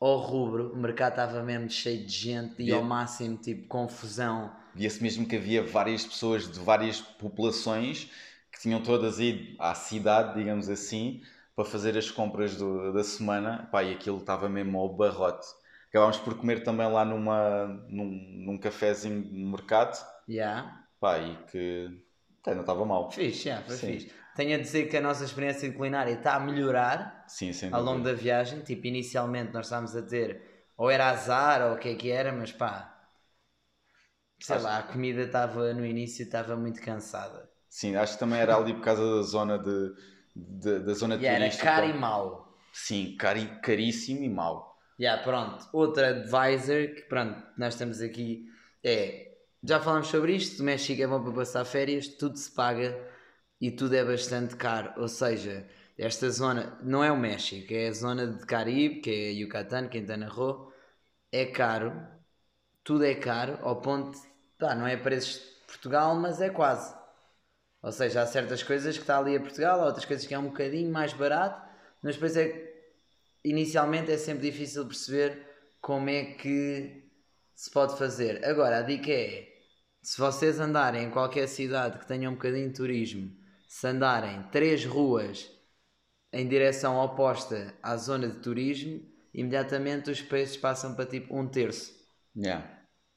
ao rubro, o mercado estava mesmo cheio de gente e ao máximo tipo confusão. Via-se mesmo que havia várias pessoas de várias populações que tinham todas ido à cidade, digamos assim, para fazer as compras do- da semana. Pá, e aquilo estava mesmo ao barrote. Acabámos por comer também lá numa, num, num cafezinho de mercado. Já, Pá, e que até não estava mal. fixe, já, foi Sim. fixe. Tenho a dizer que a nossa experiência culinária está a melhorar Sim, ao longo da viagem. Tipo, inicialmente nós estávamos a ter ou era azar ou o que é que era, mas pá, sei Acho- lá, a comida estava no início estava muito cansada. Sim, acho que também era ali por causa da zona de, de- da zona era turística. caro e mau. Sim, cari, caríssimo e mau. Yeah, pronto. Outra advisor que pronto, nós estamos aqui é. Já falámos sobre isto, o México é bom para passar férias, tudo se paga e tudo é bastante caro. Ou seja, esta zona não é o México, é a zona de Caribe, que é Yucatán, Quintana Roo, é caro, tudo é caro, ao ponto, pá, não é preços de Portugal, mas é quase. Ou seja, há certas coisas que está ali a Portugal, há outras coisas que é um bocadinho mais barato, mas depois é inicialmente é sempre difícil perceber como é que se pode fazer. Agora, a dica é: se vocês andarem em qualquer cidade que tenha um bocadinho de turismo, se andarem três ruas em direção oposta à zona de turismo, imediatamente os preços passam para tipo um terço Yeah.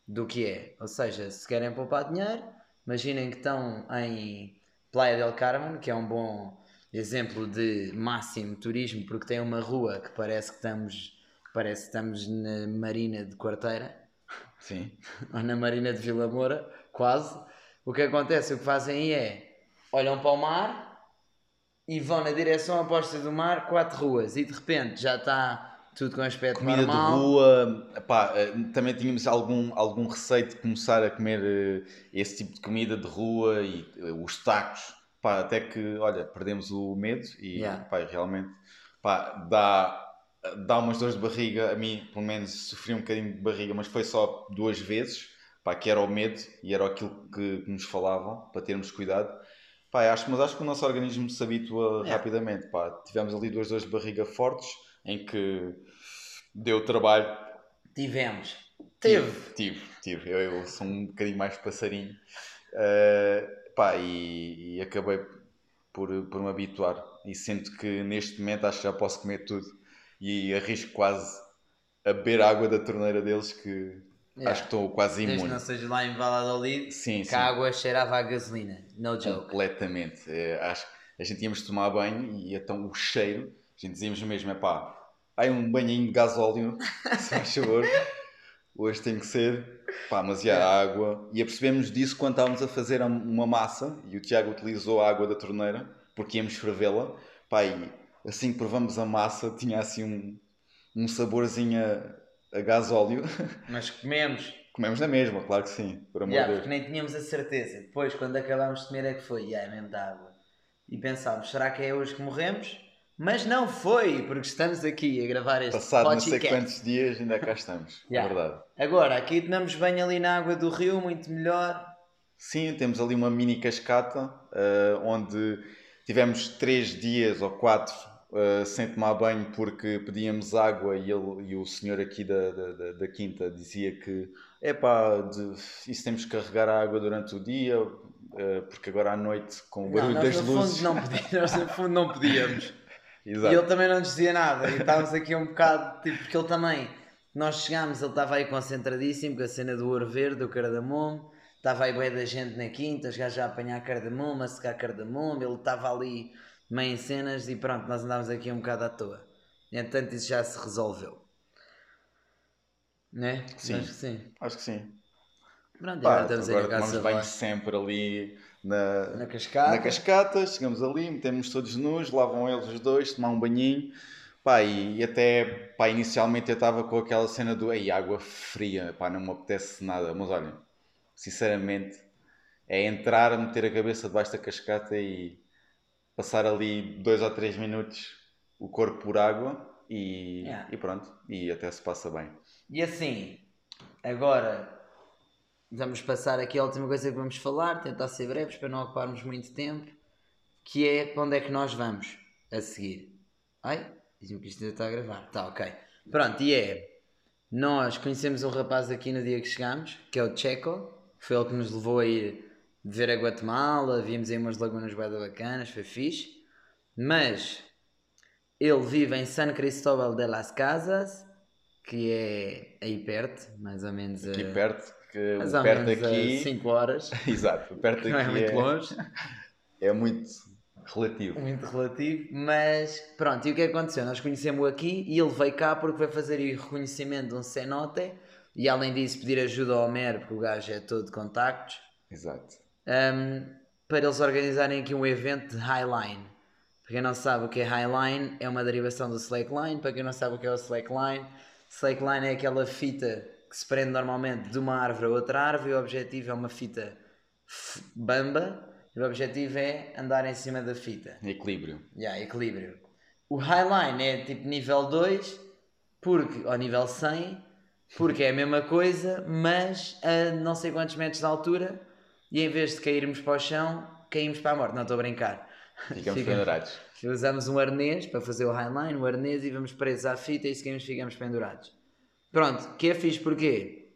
do que é. Ou seja, se querem poupar dinheiro, imaginem que estão em Playa del Carmen, que é um bom exemplo de máximo turismo, porque tem uma rua que parece que estamos, parece que estamos na Marina de Quarteira, Sim. ou na Marina de Vila Moura, quase. O que acontece, o que fazem aí é olham para o mar e vão na direção oposta do mar, quatro ruas, e de repente já está tudo com aspecto Comida normal. de rua, pá, eh, também tínhamos algum, algum receio de começar a comer eh, esse tipo de comida de rua e eh, os tacos, pá, até que, olha, perdemos o medo e, Yeah. pá, realmente, pá, dá, dá umas dores de barriga, a mim, pelo menos, sofri um bocadinho de barriga, mas foi só duas vezes, pá, que era o medo e era aquilo que, nos falavam, para termos cuidado. Pá, acho, mas acho que o nosso organismo se habitua Yeah. rapidamente, pá, tivemos ali duas dores de barriga fortes, em que deu trabalho Tivemos. Teve. Tive, tive. Eu, eu sou um bocadinho mais passarinho. Uh, pá, e, e acabei por, por me habituar. E sinto que neste momento acho que já posso comer tudo. E arrisco quase a beber água da torneira deles, que Yeah. acho que estou quase Desde imune. não seja lá em Valladolid, Sim, que sim. a água cheirava a gasolina. No joke. Completamente. É, acho que a gente íamos tomar banho e então o cheiro, gente dizíamos mesmo, é pá, ai um banhinho de gasóleo, se faz favor, hoje tem que ser, pá, mas já a água. E apercebemos disso quando estávamos a fazer uma massa e o Tiago utilizou a água da torneira porque íamos fervê-la, pá, e assim que provamos a massa tinha assim um, um saborzinho a, a gasóleo. Mas comemos. Comemos na mesma, claro que sim, por amor Yeah, de porque Deus. nem tínhamos a certeza. Depois, quando acabámos de comer, é que foi. Yeah, é mesmo da água. E pensámos, será que é hoje que morremos? Mas não foi, porque estamos aqui a gravar este Passado não sei podcast. quantos dias ainda cá estamos, Yeah. é verdade. Agora, aqui tomamos banho ali na água do rio, muito melhor. Sim, temos ali uma mini cascata eh, onde tivemos três dias ou quatro eh, sem tomar banho porque pedíamos água e, ele, e o senhor aqui da, da, da- quinta dizia que epá, de, isso temos que carregar a água durante o dia eh, porque agora à noite com o Não, barulho nós das luzes. fundo não nós no fundo não podíamos. Exato. E ele também não nos dizia nada. E estávamos aqui um bocado, tipo, porque ele também, nós chegámos, ele estava aí concentradíssimo com a cena do ouro verde, do cardamomo. Estava aí bem da gente na quinta, os gajos a apanhar cardamomo, a secar cardamomo. Ele estava ali meio em cenas e pronto, nós andávamos aqui um bocado à toa. E, Entretanto, isso já se resolveu. Né? Sim. Acho que sim. Acho que sim. Pronto, Pá, agora estamos aí agora casa tomamos banho sempre ali na, Na cascata. na cascata, chegamos ali, metemos todos nus, lavam eles os dois, tomar um banhinho. Pá, e, e até, pá, inicialmente eu estava com aquela cena do, ei, água fria, pá, não me apetece nada. Mas olha, sinceramente, é entrar, meter a cabeça debaixo da cascata e passar ali dois ou três minutos o corpo por água e, Yeah. e pronto, e até se passa bem. E assim, agora vamos passar aqui a última coisa que vamos falar, tentar ser breves para não ocuparmos muito tempo, que é para onde é que nós vamos a seguir. Ai, diz-me que isto ainda está a gravar. Tá, ok. Pronto, e é, nós conhecemos um rapaz aqui no dia que chegámos, que é o Checo, foi ele que nos levou a ir ver a Guatemala, vimos aí umas lagunas bem bacanas, foi fixe, mas ele vive em San Cristóbal de las Casas, que é aí perto, mais ou menos Aqui a, perto, que mais o perto menos aqui... 5 horas, Exato, perto não é aqui muito longe, é muito relativo. muito relativo, mas pronto, e o que aconteceu? Nós conhecemos-o aqui e ele veio cá porque vai fazer o reconhecimento de um cenote e além disso pedir ajuda ao Homero, porque o gajo é todo de contactos, Exato. um, para eles organizarem aqui um evento de Highline. Para quem não sabe o que é Highline, é uma derivação do Slackline. Para quem não sabe o que é o Slackline, Slackline é aquela fita que se prende normalmente de uma árvore a outra árvore e o objetivo é uma fita bamba e o objetivo é andar em cima da fita. Equilíbrio. Yeah, equilíbrio. O Highline é tipo nível 2, porque, ou nível 100, porque é a mesma coisa, mas a não sei quantos metros de altura e em vez de cairmos para o chão, caímos para a morte. Não estou a brincar. Ficamos Fica- pendurados. Usamos um arnês para fazer o highline, o arnês e vamos presos à fita e seguimos ficamos pendurados. Pronto, que é fixe porque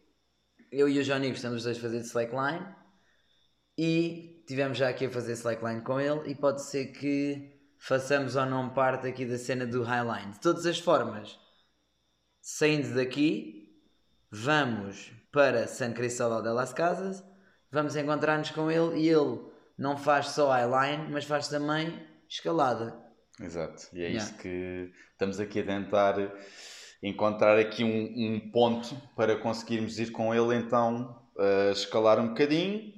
eu e o Johnny gostamos os dois de fazer de slackline e tivemos já aqui a fazer slackline com ele e pode ser que façamos ou não parte aqui da cena do highline. De todas as formas, saindo daqui, vamos para San Cristóbal de las Casas, vamos encontrar-nos com ele e ele não faz só highline, mas faz também escalada. Exato. E é Yeah. isso que estamos aqui a tentar encontrar aqui um, um ponto para conseguirmos ir com ele então a escalar um bocadinho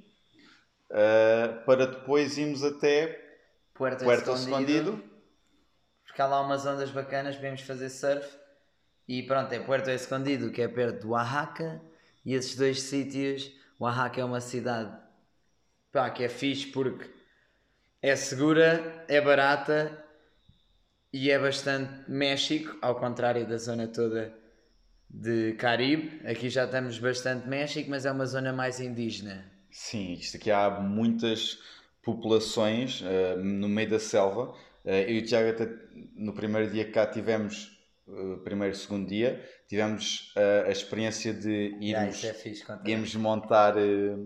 uh, para depois irmos até Puerto, Puerto Escondido, Escondido. porque há lá umas ondas bacanas, podemos fazer surf. E pronto, é Puerto Escondido, que é perto de Oaxaca. E esses dois sítios, Oaxaca é uma cidade pá, que é fixe porque é segura, é barata e é bastante México, ao contrário da zona toda de Caribe. Aqui já estamos bastante México, mas é uma zona mais indígena. Sim, isto aqui há muitas populações eh, no meio da selva. Eh, eu e o Tiago até no primeiro dia que cá tivemos, eh, primeiro e segundo dia, tivemos eh, a experiência de Yeah, irmos, isso é irmos montar eh,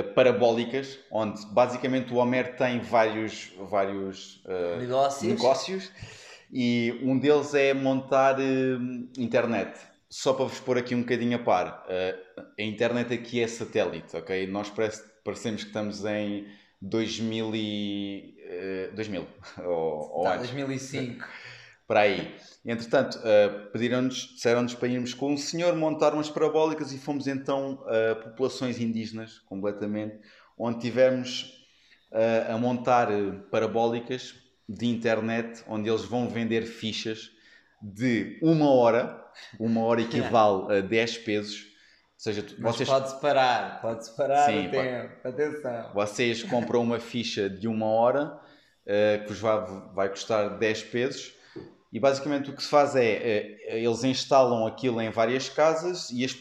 parabólicas, onde basicamente o Homer tem vários, vários eh, Negócios. negócios e um deles é montar eh, internet. Só para vos pôr aqui um bocadinho a par, eh, a internet aqui é satélite, ok? Nós parece- parecemos que estamos em 2000 e... eh, 2000, ou, ou Tá, antes, 2005. Para aí. Entretanto, eh, pediram-nos, disseram-nos para irmos com um senhor montar umas parabólicas e fomos então a populações indígenas, completamente, onde tivemos eh, a montar eh, parabólicas de internet, onde eles vão vender fichas de uma hora, uma hora equivale a 10 pesos, ou seja, Mas vocês pode-se parar, pode-se parar Sim, o tempo. Atenção. vocês compram uma ficha de uma hora eh, que vos vai, vai custar 10 pesos e basicamente o que se faz é eh, eles instalam aquilo em várias casas e as,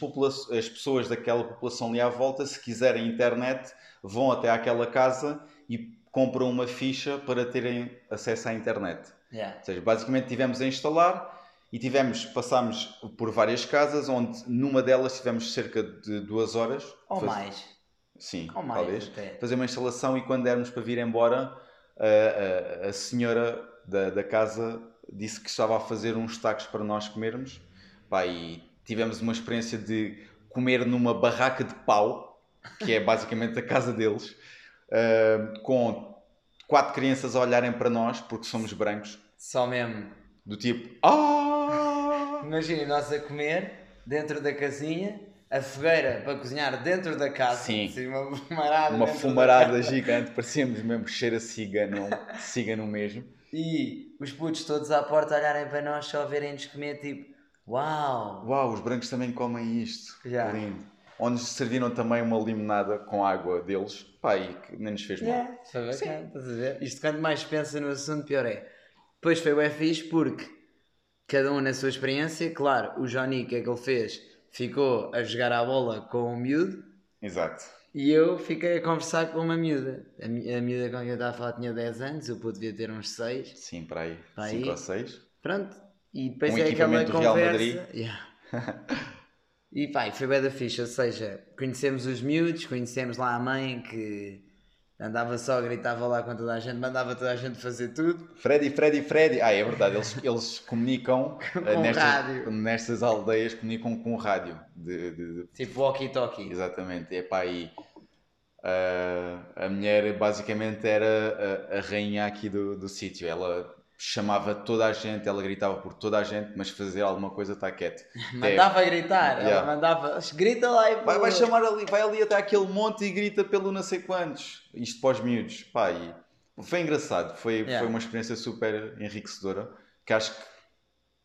as pessoas daquela população ali à volta, se quiserem internet, vão até àquela casa e compram uma ficha para terem acesso à internet. Yeah. Ou seja, basicamente tivemos a instalar e tivemos, passámos por várias casas onde numa delas tivemos cerca de duas horas. Ou Faz- mais. Sim, Ou mais talvez até. fazer uma instalação e quando dermos para vir embora, a, a- a senhora da, da casa disse que estava a fazer uns tacos para nós comermos. Pá, e tivemos uma experiência de comer numa barraca de pau, que é basicamente a casa deles, ah, com quatro crianças a olharem para nós, porque somos brancos, Só mesmo. do tipo, ah! Imaginem nós a comer dentro da casinha, a fogueira para cozinhar dentro da casa. Sim. Assim, uma fumarada. Uma fumarada gigante, parecíamos mesmo cheiro a cigano, cigano mesmo. E os putos todos à porta a olharem para nós, só verem-nos comer, tipo, uau! Uau, os brancos também comem isto. Já. Lindo. Onde nos serviram também uma limonada com água deles. Pá, e que nem nos fez mal. Yeah, foi bacana, estás a ver? Isto quanto mais pensa no assunto, pior é. Depois foi o fixe porque cada um na sua experiência, claro, o Johnny, o que é que ele fez? Ficou a jogar à bola com o miúdo Exato. E eu fiquei a conversar com uma miúda. A, mi- a miúda com quem eu estava a falar tinha 10 anos, eu pude devia ter uns 6. Sim, para aí. Para 5 aí. ou 6. Pronto, e depois Um é aquela do Real conversa. Madrid. Yeah. e pá, foi bem da ficha, ou seja, conhecemos os miúdos, conhecemos lá a mãe que andava só, gritava lá com toda a gente, mandava toda a gente fazer tudo. Freddy, Freddy, Freddy. Ah, é verdade. Eles, eles comunicam eh, Com nestas, rádio. nestas aldeias, comunicam com rádio. De, de- de- Tipo walkie-talkie. Exatamente. É pá, aí. ah, a mulher basicamente era a, a rainha aqui do, do sítio. Ela chamava toda a gente, ela gritava por toda a gente, mas fazer alguma coisa está quieto. Mandava gritar, ela Yeah. mandava, grita lá e Vai, vai pô." chamar ali, vai ali até aquele monte e grita pelo não sei quantos. Isto para os miúdos. Pá, e foi engraçado. Foi, Yeah. foi uma experiência super enriquecedora. Que acho que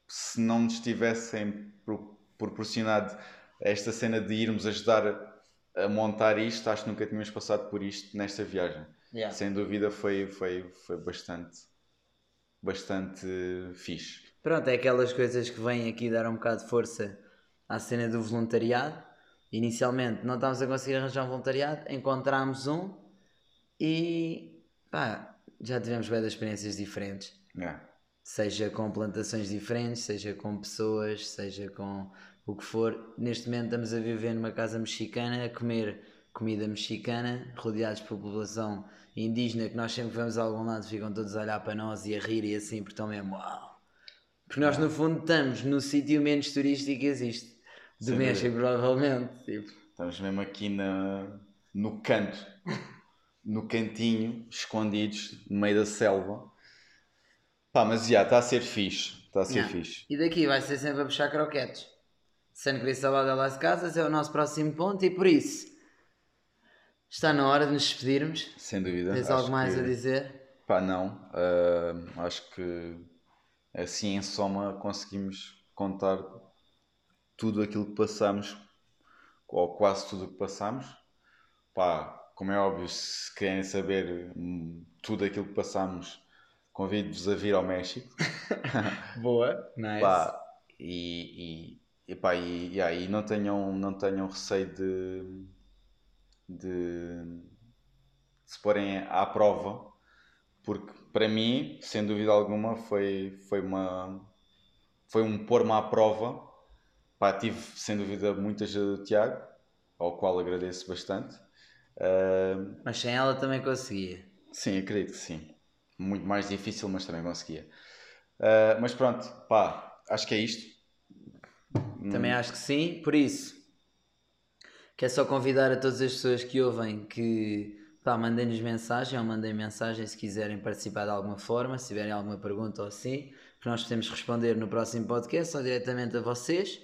se não nos tivessem pro- proporcionado esta cena de irmos ajudar a, a montar isto, acho que nunca tínhamos passado por isto nesta viagem. Yeah. Sem dúvida foi, foi, foi bastante, bastante fixe. Pronto, é aquelas coisas que vêm aqui dar um bocado de força à cena do voluntariado. Inicialmente não estávamos a conseguir arranjar um voluntariado, encontramos um e pá, já tivemos várias experiências diferentes. Yeah. Seja com plantações diferentes, seja com pessoas, seja com o que for. Neste momento estamos a viver numa casa mexicana, a comer comida mexicana, rodeados por população indígena, que nós sempre que vamos a algum lado ficam todos a olhar para nós e a rir e assim, porque estão mesmo uau. Porque nós no fundo estamos no sítio menos turístico que existe. Do Sem México, provavelmente. Tipo, Estamos mesmo aqui na, no canto, no cantinho, escondidos, no meio da selva. Pá, mas já, está a ser fixe. Está a ser Yeah. fixe. E daqui vai ser sempre a puxar croquetes. San Cristóbal de las Casas é o nosso próximo ponto e por isso está na hora de nos despedirmos. Sem dúvida. Tens algo mais que- a dizer? Pá, não. Ah, acho que assim em soma conseguimos contar tudo aquilo que passamos, ou quase tudo o que passamos. Pá, como é óbvio, se querem saber hum, tudo aquilo que passamos, convido-vos a vir ao México. Boa. Nice. Pá, e, e, e, pá, e, e aí não tenham, não tenham receio de, de, se porem à prova, porque para mim, sem dúvida alguma, foi, foi, uma, foi um pôr-me à prova. Pá, tive sem dúvida muita ajuda do Tiago, ao qual agradeço bastante. Ah, Mas sem ela também conseguia. Sim, acredito que sim. Muito mais difícil, mas também conseguia. Ah, mas pronto, pá, acho que é isto. Também acho que sim. Por isso, quero só convidar a todas as pessoas que ouvem que pá, mandem-nos mensagem ou mandem mensagem se quiserem participar de alguma forma, se tiverem alguma pergunta ou assim, que nós podemos responder no próximo podcast ou diretamente a vocês.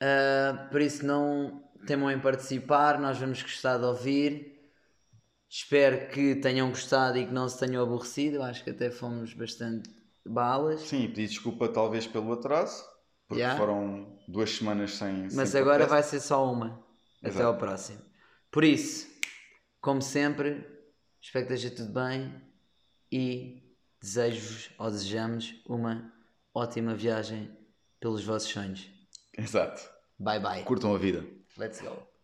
Ah, por isso, não temam em participar, nós vamos gostar de ouvir. Espero que tenham gostado e que não se tenham aborrecido. Acho que até fomos bastante balas. Sim, pedi desculpa talvez pelo atraso, porque Yeah. foram duas semanas sem. Mas sem agora podcast. vai ser só uma. Até Exato. ao próximo. Por isso, como sempre, espero que esteja tudo bem e desejo-vos ou desejamos uma ótima viagem pelos vossos sonhos. Exato. Bye bye. Curtam a vida. Let's go.